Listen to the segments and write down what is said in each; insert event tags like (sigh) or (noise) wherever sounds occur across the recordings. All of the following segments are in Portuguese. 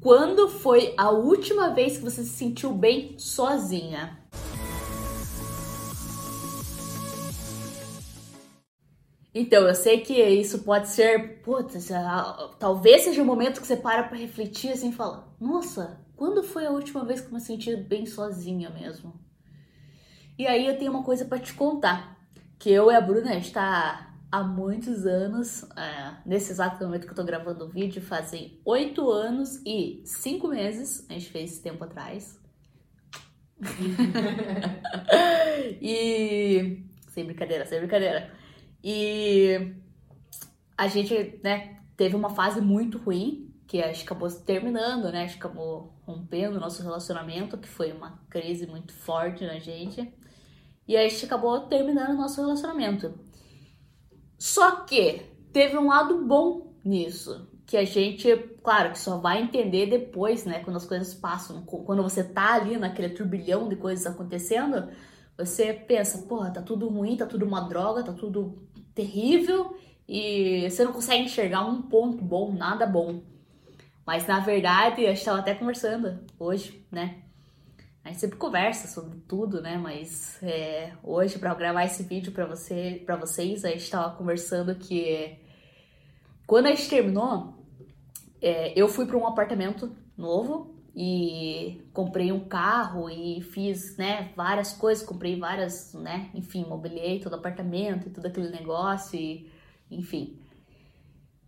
Quando foi a última vez que você se sentiu bem sozinha? Então, eu sei que isso pode ser, putz, talvez seja um momento que você para pra refletir assim e fala: Nossa, quando foi a última vez que eu me senti bem sozinha mesmo? E aí eu tenho uma coisa para te contar: que eu e a Bruna, a gente tá há muitos anos, é, nesse exato momento que eu tô gravando o vídeo, fazem oito anos e cinco meses, a gente fez esse tempo atrás. (laughs) e. Sem brincadeira, sem brincadeira. E a gente, né, teve uma fase muito ruim, que a gente acabou terminando, né? A gente acabou rompendo o nosso relacionamento, que foi uma crise muito forte na gente. E a gente acabou terminando o nosso relacionamento. Só que teve um lado bom nisso, que a gente, claro, que só vai entender depois, né, quando as coisas passam, quando você tá ali naquele turbilhão de coisas acontecendo, você pensa, porra, tá tudo ruim, tá tudo uma droga, tá tudo terrível e você não consegue enxergar um ponto bom, nada bom. Mas na verdade, a gente estava até conversando hoje, né? A gente sempre conversa sobre tudo, né? Mas é, hoje, para gravar esse vídeo para você, para vocês, a gente estava conversando que quando a gente terminou, é, eu fui para um apartamento novo e comprei um carro e fiz, né, várias coisas, comprei várias, né, enfim, mobiliei todo o apartamento e todo aquele negócio e, enfim,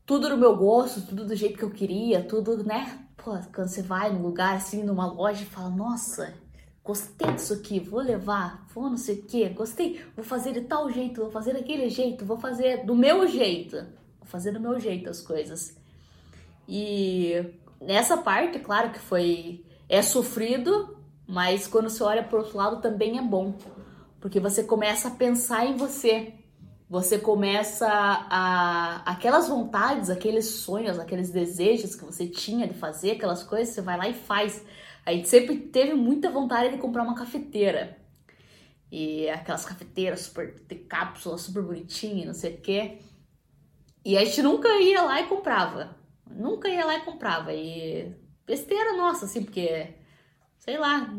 tudo no meu gosto, tudo do jeito que eu queria, tudo, né, pô, quando você vai num lugar assim, numa loja e fala, nossa, gostei disso aqui, vou levar, vou não sei o que, gostei, vou fazer de tal jeito, vou fazer daquele jeito, vou fazer do meu jeito, vou fazer do meu jeito as coisas. E nessa parte, claro que foi é sofrido, mas quando você olha para outro lado também é bom, porque você começa a pensar em você. Você começa a aquelas vontades, aqueles sonhos, aqueles desejos que você tinha de fazer aquelas coisas, você vai lá e faz. A gente sempre teve muita vontade de comprar uma cafeteira. E aquelas cafeteiras super de cápsula, super bonitinha, não sei o quê. E a gente nunca ia lá e comprava. Nunca ia lá e comprava. E besteira nossa, assim, porque, sei lá,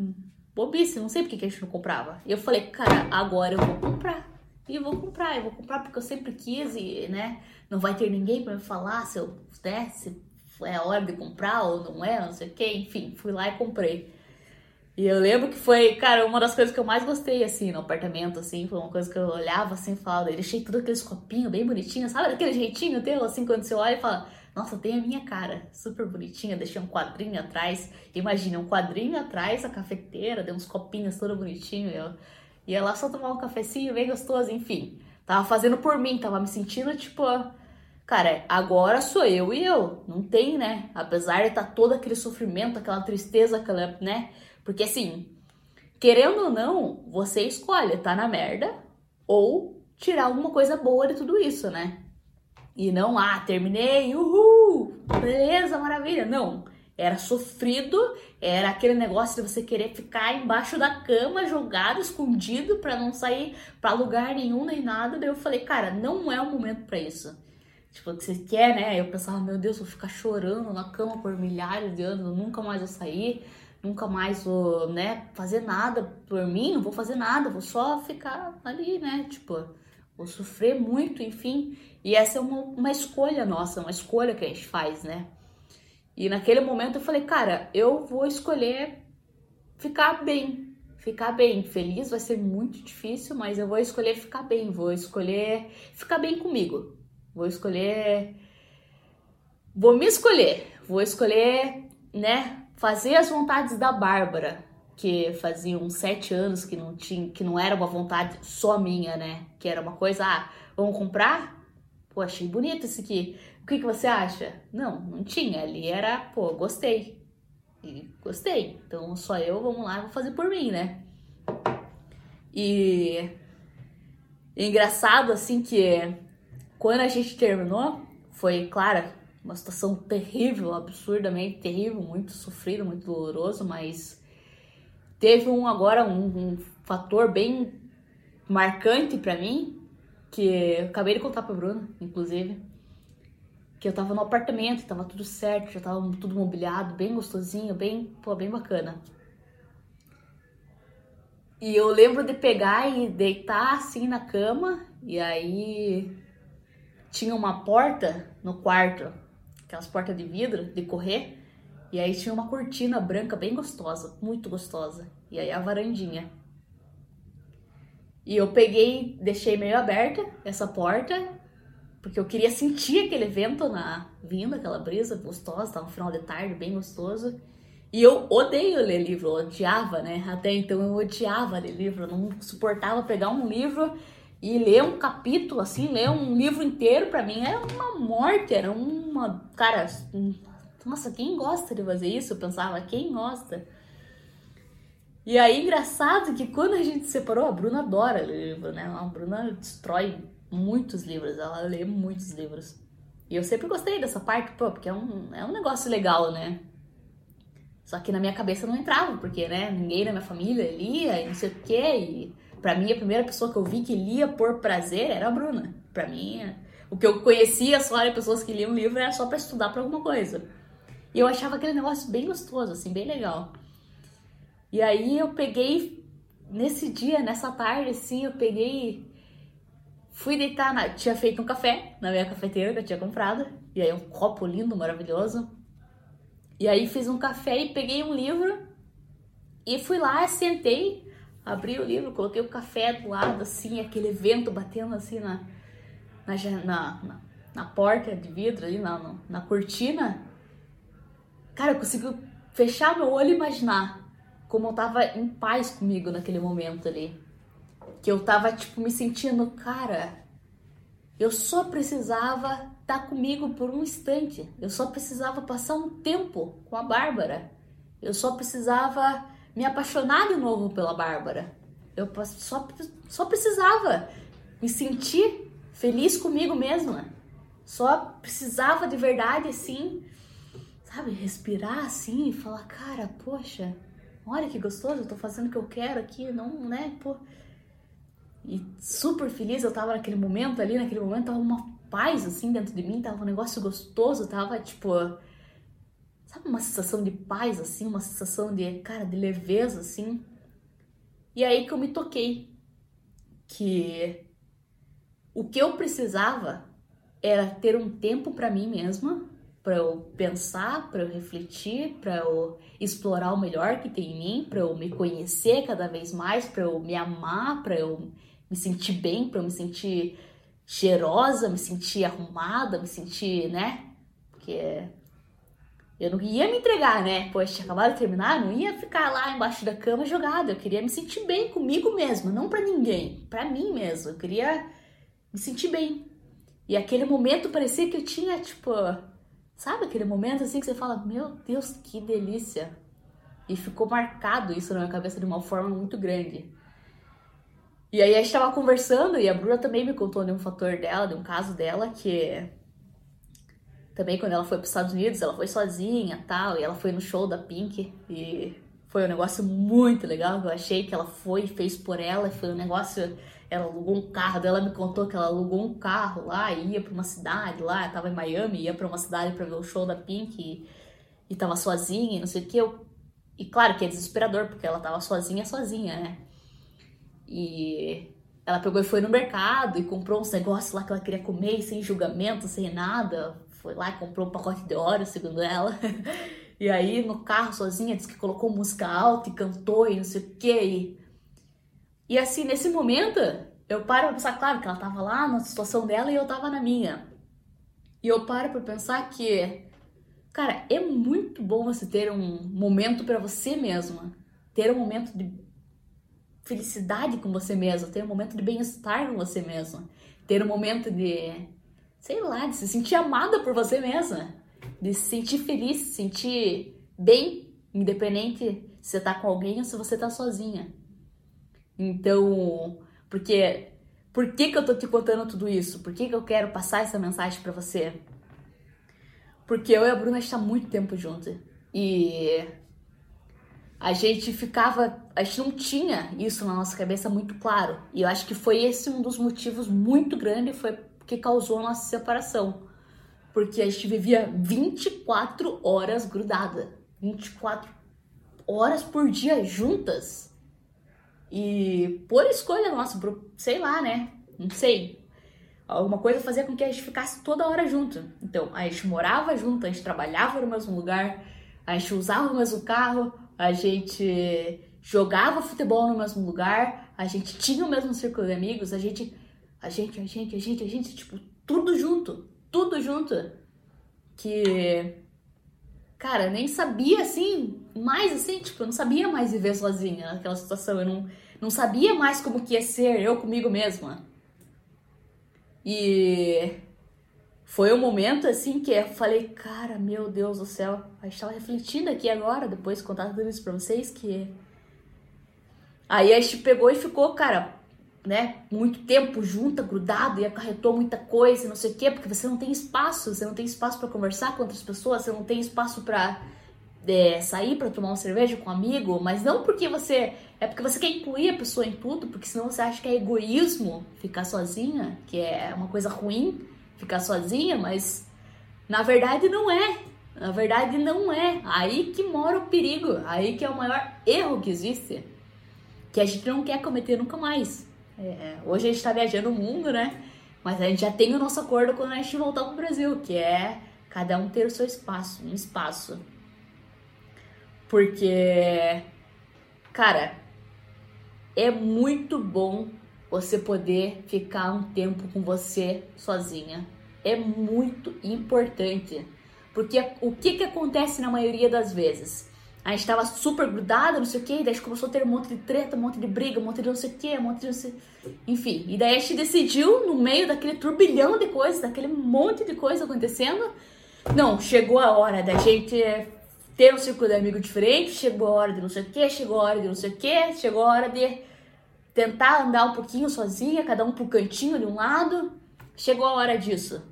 bobice, não sei porque que a gente não comprava. E eu falei, cara, agora eu vou comprar. E eu vou comprar, eu vou comprar porque eu sempre quis e, né, não vai ter ninguém para me falar se eu, né, se é hora de comprar ou não é, não sei o que. Enfim, fui lá e comprei. E eu lembro que foi, cara, uma das coisas que eu mais gostei, assim, no apartamento, assim, foi uma coisa que eu olhava, assim, e falava, achei tudo aqueles copinhos bem bonitinhos, sabe? Aquele jeitinho teu, assim, quando você olha e fala, nossa, tem a minha cara, super bonitinha, deixei um quadrinho atrás. Imagina, um quadrinho atrás, a cafeteira, deu uns copinhos todo bonitinho. Eu ia lá só tomar um cafecinho bem gostoso, enfim. Tava fazendo por mim, tava me sentindo tipo, cara, agora sou eu e eu. Não tem, né? Apesar de estar tá todo aquele sofrimento, aquela tristeza, aquela, né? Porque assim, querendo ou não, você escolhe tá na merda ou tirar alguma coisa boa de tudo isso, né? E não, ah, terminei, uhul, beleza, maravilha. Não, era sofrido, era aquele negócio de você querer ficar embaixo da cama, jogado, escondido, para não sair para lugar nenhum nem nada. Daí eu falei, cara, não é o momento para isso. Tipo, que você quer, né? Eu pensava, meu Deus, vou ficar chorando na cama por milhares de anos, nunca mais vou sair, nunca mais vou, né, fazer nada por mim, não vou fazer nada, vou só ficar ali, né? Tipo, vou sofrer muito, enfim. E essa é uma, uma escolha nossa, uma escolha que a gente faz, né? E naquele momento eu falei, cara, eu vou escolher ficar bem. Ficar bem. Feliz vai ser muito difícil, mas eu vou escolher ficar bem. Vou escolher ficar bem comigo. Vou escolher. Vou me escolher. Vou escolher, né? Fazer as vontades da Bárbara, que fazia uns sete anos que não tinha, que não era uma vontade só minha, né? Que era uma coisa, ah, vamos comprar? pô, achei bonito esse aqui. O que, que você acha? Não, não tinha. Ali era, pô, gostei. E gostei. Então só eu, vamos lá, vou fazer por mim, né? E engraçado assim que quando a gente terminou, foi, claro, uma situação terrível, absurdamente terrível, muito sofrido, muito doloroso, mas teve um agora um, um fator bem marcante para mim, que eu acabei de contar pro Bruno, inclusive, que eu tava no apartamento, tava tudo certo, já tava tudo mobiliado, bem gostosinho, bem, pô, bem bacana. E eu lembro de pegar e deitar assim na cama, e aí tinha uma porta no quarto, aquelas portas de vidro, de correr, e aí tinha uma cortina branca bem gostosa, muito gostosa. E aí a varandinha. E eu peguei, deixei meio aberta essa porta, porque eu queria sentir aquele vento na vindo, aquela brisa gostosa, tava no final de tarde, bem gostoso. E eu odeio ler livro, odiava, né? Até então eu odiava ler livro, não suportava pegar um livro e ler um capítulo, assim, ler um livro inteiro para mim era uma morte, era uma. Cara, nossa, quem gosta de fazer isso? Eu pensava, quem gosta? E aí, engraçado que quando a gente se separou, a Bruna adora ler livro, né? A Bruna destrói muitos livros, ela lê muitos livros. E eu sempre gostei dessa parte, pô, porque é um, é um negócio legal, né? Só que na minha cabeça não entrava, porque, né, ninguém na minha família lia e não sei o quê. E pra mim, a primeira pessoa que eu vi que lia por prazer era a Bruna. Pra mim, o que eu conhecia só de pessoas que liam livro era só para estudar pra alguma coisa. E eu achava aquele negócio bem gostoso, assim, bem legal. E aí eu peguei, nesse dia, nessa tarde, assim, eu peguei. Fui deitar na. Tinha feito um café na minha cafeteira que eu tinha comprado. E aí um copo lindo, maravilhoso. E aí fiz um café e peguei um livro. E fui lá, sentei, abri o livro, coloquei o café do lado, assim, aquele vento batendo assim na, na, na, na porta de vidro ali, na, na cortina. Cara, eu consegui fechar meu olho e imaginar como eu tava em paz comigo naquele momento ali. Que eu tava, tipo, me sentindo, cara, eu só precisava estar tá comigo por um instante. Eu só precisava passar um tempo com a Bárbara. Eu só precisava me apaixonar de novo pela Bárbara. Eu só, só precisava me sentir feliz comigo mesma. Só precisava de verdade, assim, sabe, respirar assim e falar, cara, poxa, olha que gostoso, eu tô fazendo o que eu quero aqui, não, né, pô. E super feliz eu tava naquele momento ali, naquele momento tava uma paz assim dentro de mim, tava um negócio gostoso, tava tipo, sabe, uma sensação de paz assim, uma sensação de, cara, de leveza assim. E aí que eu me toquei que o que eu precisava era ter um tempo para mim mesma para eu pensar, para eu refletir, para eu explorar o melhor que tem em mim, para eu me conhecer cada vez mais, para eu me amar, para eu me sentir bem, para eu me sentir cheirosa, me sentir arrumada, me sentir, né? Porque eu não ia me entregar, né? Pois tinha acabado de terminar, não ia ficar lá embaixo da cama jogada. Eu queria me sentir bem comigo mesma, não para ninguém, para mim mesmo. Eu queria me sentir bem. E aquele momento parecia que eu tinha, tipo, Sabe aquele momento assim que você fala, meu Deus, que delícia. E ficou marcado isso na minha cabeça de uma forma muito grande. E aí a gente tava conversando e a Bruna também me contou de um fator dela, de um caso dela, que também quando ela foi para os Estados Unidos, ela foi sozinha tal, e ela foi no show da Pink e foi um negócio muito legal, eu achei que ela foi fez por ela, foi um negócio ela alugou um carro, ela me contou que ela alugou um carro lá e ia para uma cidade lá, tava em Miami, ia para uma cidade para ver o show da Pink e, e tava sozinha e não sei o que. Eu, e claro que é desesperador, porque ela tava sozinha, sozinha, né? E ela pegou e foi no mercado e comprou uns negócios lá que ela queria comer sem julgamento, sem nada. Foi lá e comprou um pacote de óleo, segundo ela. E aí, no carro sozinha, disse que colocou música alta e cantou e não sei o que. E e assim, nesse momento, eu paro pra pensar, claro, que ela tava lá na situação dela e eu tava na minha. E eu paro pra pensar que, cara, é muito bom você ter um momento para você mesma. Ter um momento de felicidade com você mesma, ter um momento de bem-estar com você mesma. Ter um momento de, sei lá, de se sentir amada por você mesma. De se sentir feliz, se sentir bem, independente se você tá com alguém ou se você tá sozinha. Então, porque por que, que eu tô te contando tudo isso? Por que, que eu quero passar essa mensagem para você? Porque eu e a Bruna está muito tempo juntos. E a gente ficava, a gente não tinha isso na nossa cabeça muito claro. E eu acho que foi esse um dos motivos muito grandes foi que causou a nossa separação. porque a gente vivia 24 horas grudada. 24 horas por dia juntas. E por escolha nossa, por, sei lá, né? Não sei. Alguma coisa fazia com que a gente ficasse toda hora junto. Então, a gente morava junto, a gente trabalhava no mesmo lugar, a gente usava o mesmo carro, a gente jogava futebol no mesmo lugar, a gente tinha o mesmo círculo de amigos, a gente, a gente, a gente, a gente, a gente, tipo, tudo junto, tudo junto. Que, cara, nem sabia assim, mais assim, tipo, eu não sabia mais viver sozinha naquela situação, eu não, não sabia mais como que ia ser eu comigo mesma. E foi um momento assim que eu falei, cara, meu Deus do céu, a gente tava refletindo aqui agora, depois de contar tudo isso pra vocês, que Aí a gente pegou e ficou, cara, né, muito tempo junta, grudado e acarretou muita coisa, não sei o quê, porque você não tem espaço, você não tem espaço para conversar com outras pessoas, você não tem espaço para é, sair para tomar uma cerveja com um amigo, mas não porque você é porque você quer incluir a pessoa em tudo, porque senão você acha que é egoísmo ficar sozinha, que é uma coisa ruim ficar sozinha, mas na verdade não é. Na verdade não é. Aí que mora o perigo, aí que é o maior erro que existe que a gente não quer cometer nunca mais. É, hoje a gente está viajando o mundo, né? Mas a gente já tem o nosso acordo quando a gente voltar pro Brasil, que é cada um ter o seu espaço, um espaço. Porque, cara, é muito bom você poder ficar um tempo com você sozinha. É muito importante. Porque o que, que acontece na maioria das vezes? A gente tava super grudada, não sei o que, daí a gente começou a ter um monte de treta, um monte de briga, um monte de não sei o que, um monte de não sei... Enfim, e daí a gente decidiu, no meio daquele turbilhão de coisas, daquele monte de coisa acontecendo, não, chegou a hora da gente ter um círculo de amigos diferente, chegou a hora de não sei o que, chegou a hora de não sei o que, chegou a hora de tentar andar um pouquinho sozinha, cada um pro cantinho de um lado, chegou a hora disso.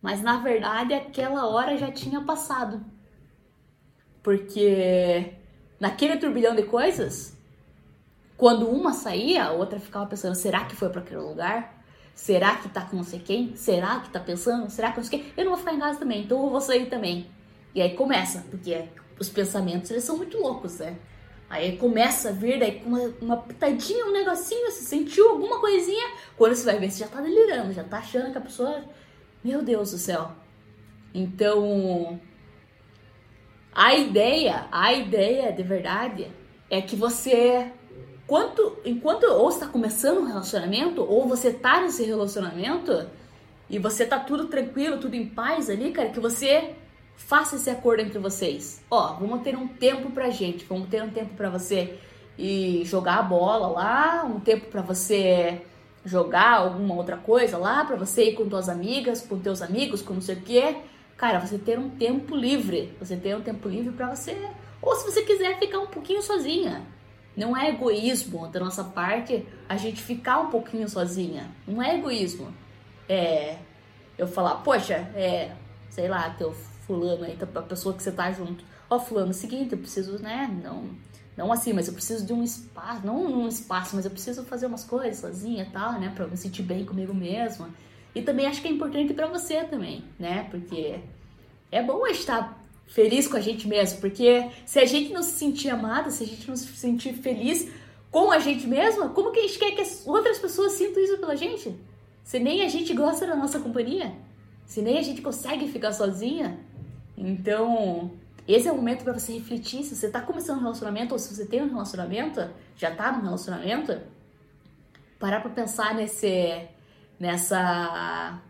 Mas na verdade aquela hora já tinha passado. Porque naquele turbilhão de coisas, quando uma saía, a outra ficava pensando: será que foi para aquele lugar? Será que tá com não sei quem? Será que tá pensando? Será que não sei quem? Eu não vou ficar em casa também, então eu vou sair também. E aí começa, porque os pensamentos eles são muito loucos, né? Aí começa a vir, daí com uma, uma pitadinha, um negocinho, você sentiu alguma coisinha. Quando você vai ver, você já tá delirando, já tá achando que a pessoa. Meu Deus do céu. Então, a ideia, a ideia de verdade é que você, quanto, enquanto ou está começando um relacionamento, ou você tá nesse relacionamento e você tá tudo tranquilo, tudo em paz ali, cara, que você faça esse acordo entre vocês. Ó, vamos ter um tempo pra gente, vamos ter um tempo pra você e jogar a bola lá, um tempo para você jogar alguma outra coisa lá, para você ir com tuas amigas, com teus amigos, com não sei o quê cara, você ter um tempo livre, você ter um tempo livre para você, ou se você quiser ficar um pouquinho sozinha. Não é egoísmo da nossa parte a gente ficar um pouquinho sozinha. Não é egoísmo. É eu falar, poxa, é, sei lá, teu fulano aí, a pessoa que você tá junto. Ó, fulano, é seguinte, eu preciso, né, não, não assim, mas eu preciso de um espaço, não um espaço, mas eu preciso fazer umas coisas sozinha e tal, né, pra eu me sentir bem comigo mesma. E também acho que é importante para você também, né? Porque é bom estar feliz com a gente mesmo, porque se a gente não se sentir amada, se a gente não se sentir feliz com a gente mesma, como que a gente quer que as outras pessoas sintam isso pela gente? Se nem a gente gosta da nossa companhia, se nem a gente consegue ficar sozinha. Então, esse é o momento para você refletir se você tá começando um relacionamento ou se você tem um relacionamento, já tá num relacionamento, parar para pensar nesse nessa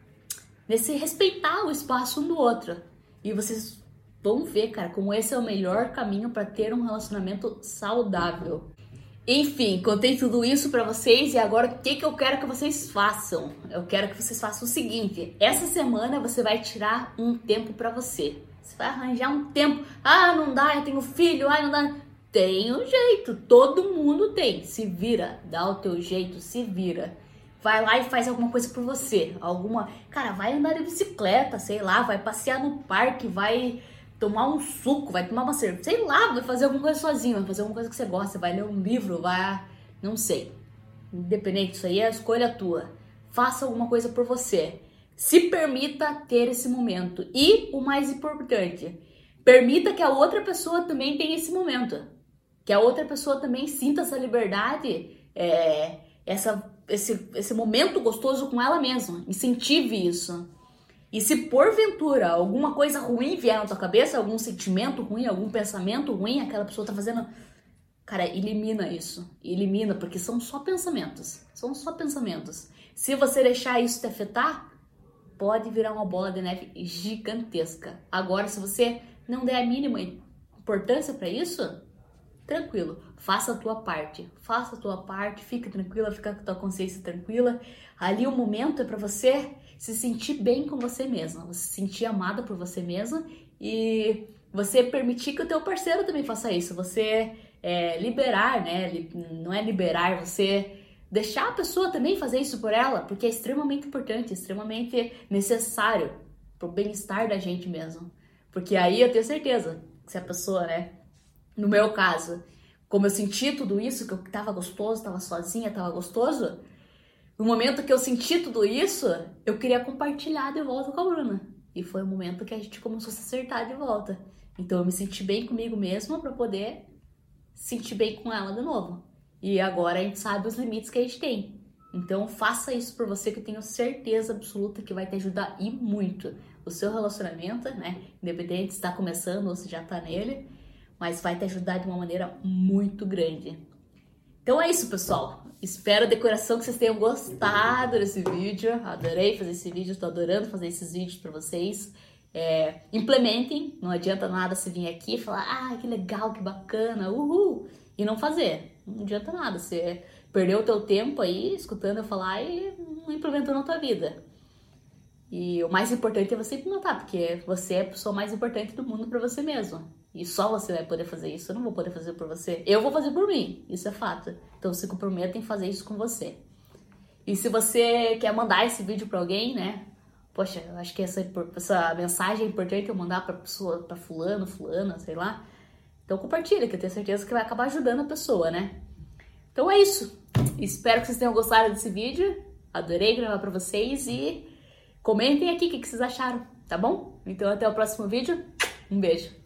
nesse respeitar o espaço um do outro. E vocês vão ver, cara, como esse é o melhor caminho para ter um relacionamento saudável. Enfim, contei tudo isso para vocês e agora o que, que eu quero que vocês façam? Eu quero que vocês façam o seguinte: essa semana você vai tirar um tempo para você. Você vai arranjar um tempo. Ah, não dá, eu tenho filho, ah, não dá. Tem um jeito, todo mundo tem. Se vira, dá o teu jeito, se vira vai lá e faz alguma coisa por você. Alguma. Cara, vai andar de bicicleta, sei lá, vai passear no parque, vai tomar um suco, vai tomar uma cerveja, sei lá, vai fazer alguma coisa sozinho, vai fazer alguma coisa que você gosta, vai ler um livro, vai. Não sei. Independente, isso aí é a escolha tua. Faça alguma coisa por você. Se permita ter esse momento. E o mais importante, permita que a outra pessoa também tenha esse momento. Que a outra pessoa também sinta essa liberdade, é, essa, esse, esse momento gostoso com ela mesma. Incentive isso. E se porventura alguma coisa ruim vier na tua cabeça, algum sentimento ruim, algum pensamento ruim, aquela pessoa tá fazendo. Cara, elimina isso. Elimina, porque são só pensamentos. São só pensamentos. Se você deixar isso te afetar, pode virar uma bola de neve gigantesca. Agora, se você não der a mínima importância para isso, tranquilo, faça a tua parte, faça a tua parte, fica tranquila, fica com a tua consciência tranquila. Ali o momento é para você se sentir bem com você mesma, você se sentir amada por você mesma e você permitir que o teu parceiro também faça isso, você é, liberar, né? Não é liberar, você deixar a pessoa também fazer isso por ela, porque é extremamente importante, extremamente necessário pro bem-estar da gente mesmo. Porque aí eu tenho certeza que se a pessoa, né, no meu caso, como eu senti tudo isso, que eu tava gostoso, tava sozinha, tava gostoso, no momento que eu senti tudo isso, eu queria compartilhar de volta com a Bruna. E foi o momento que a gente começou a se acertar de volta. Então eu me senti bem comigo mesma para poder sentir bem com ela de novo. E agora a gente sabe os limites que a gente tem. Então faça isso por você que eu tenho certeza absoluta que vai te ajudar e muito. O seu relacionamento, né? Independente se está começando ou se já está nele, mas vai te ajudar de uma maneira muito grande. Então é isso, pessoal. Espero de coração que vocês tenham gostado desse vídeo. Adorei fazer esse vídeo, estou adorando fazer esses vídeos para vocês. É, implementem, não adianta nada se vir aqui e falar, ah, que legal, que bacana, uhul, e não fazer. Não adianta nada, você perdeu o teu tempo aí escutando eu falar e não implementou na tua vida. E o mais importante é você implementar, porque você é a pessoa mais importante do mundo para você mesmo. E só você vai poder fazer isso. Eu não vou poder fazer por você. Eu vou fazer por mim. Isso é fato. Então se comprometa em fazer isso com você. E se você quer mandar esse vídeo para alguém, né? Poxa, eu acho que essa, essa mensagem é importante eu mandar para pessoa, para fulano, fulana, sei lá. Então compartilha, que eu tenho certeza que vai acabar ajudando a pessoa, né? Então é isso. Espero que vocês tenham gostado desse vídeo. Adorei gravar para vocês e comentem aqui o que vocês acharam, tá bom? Então até o próximo vídeo. Um beijo.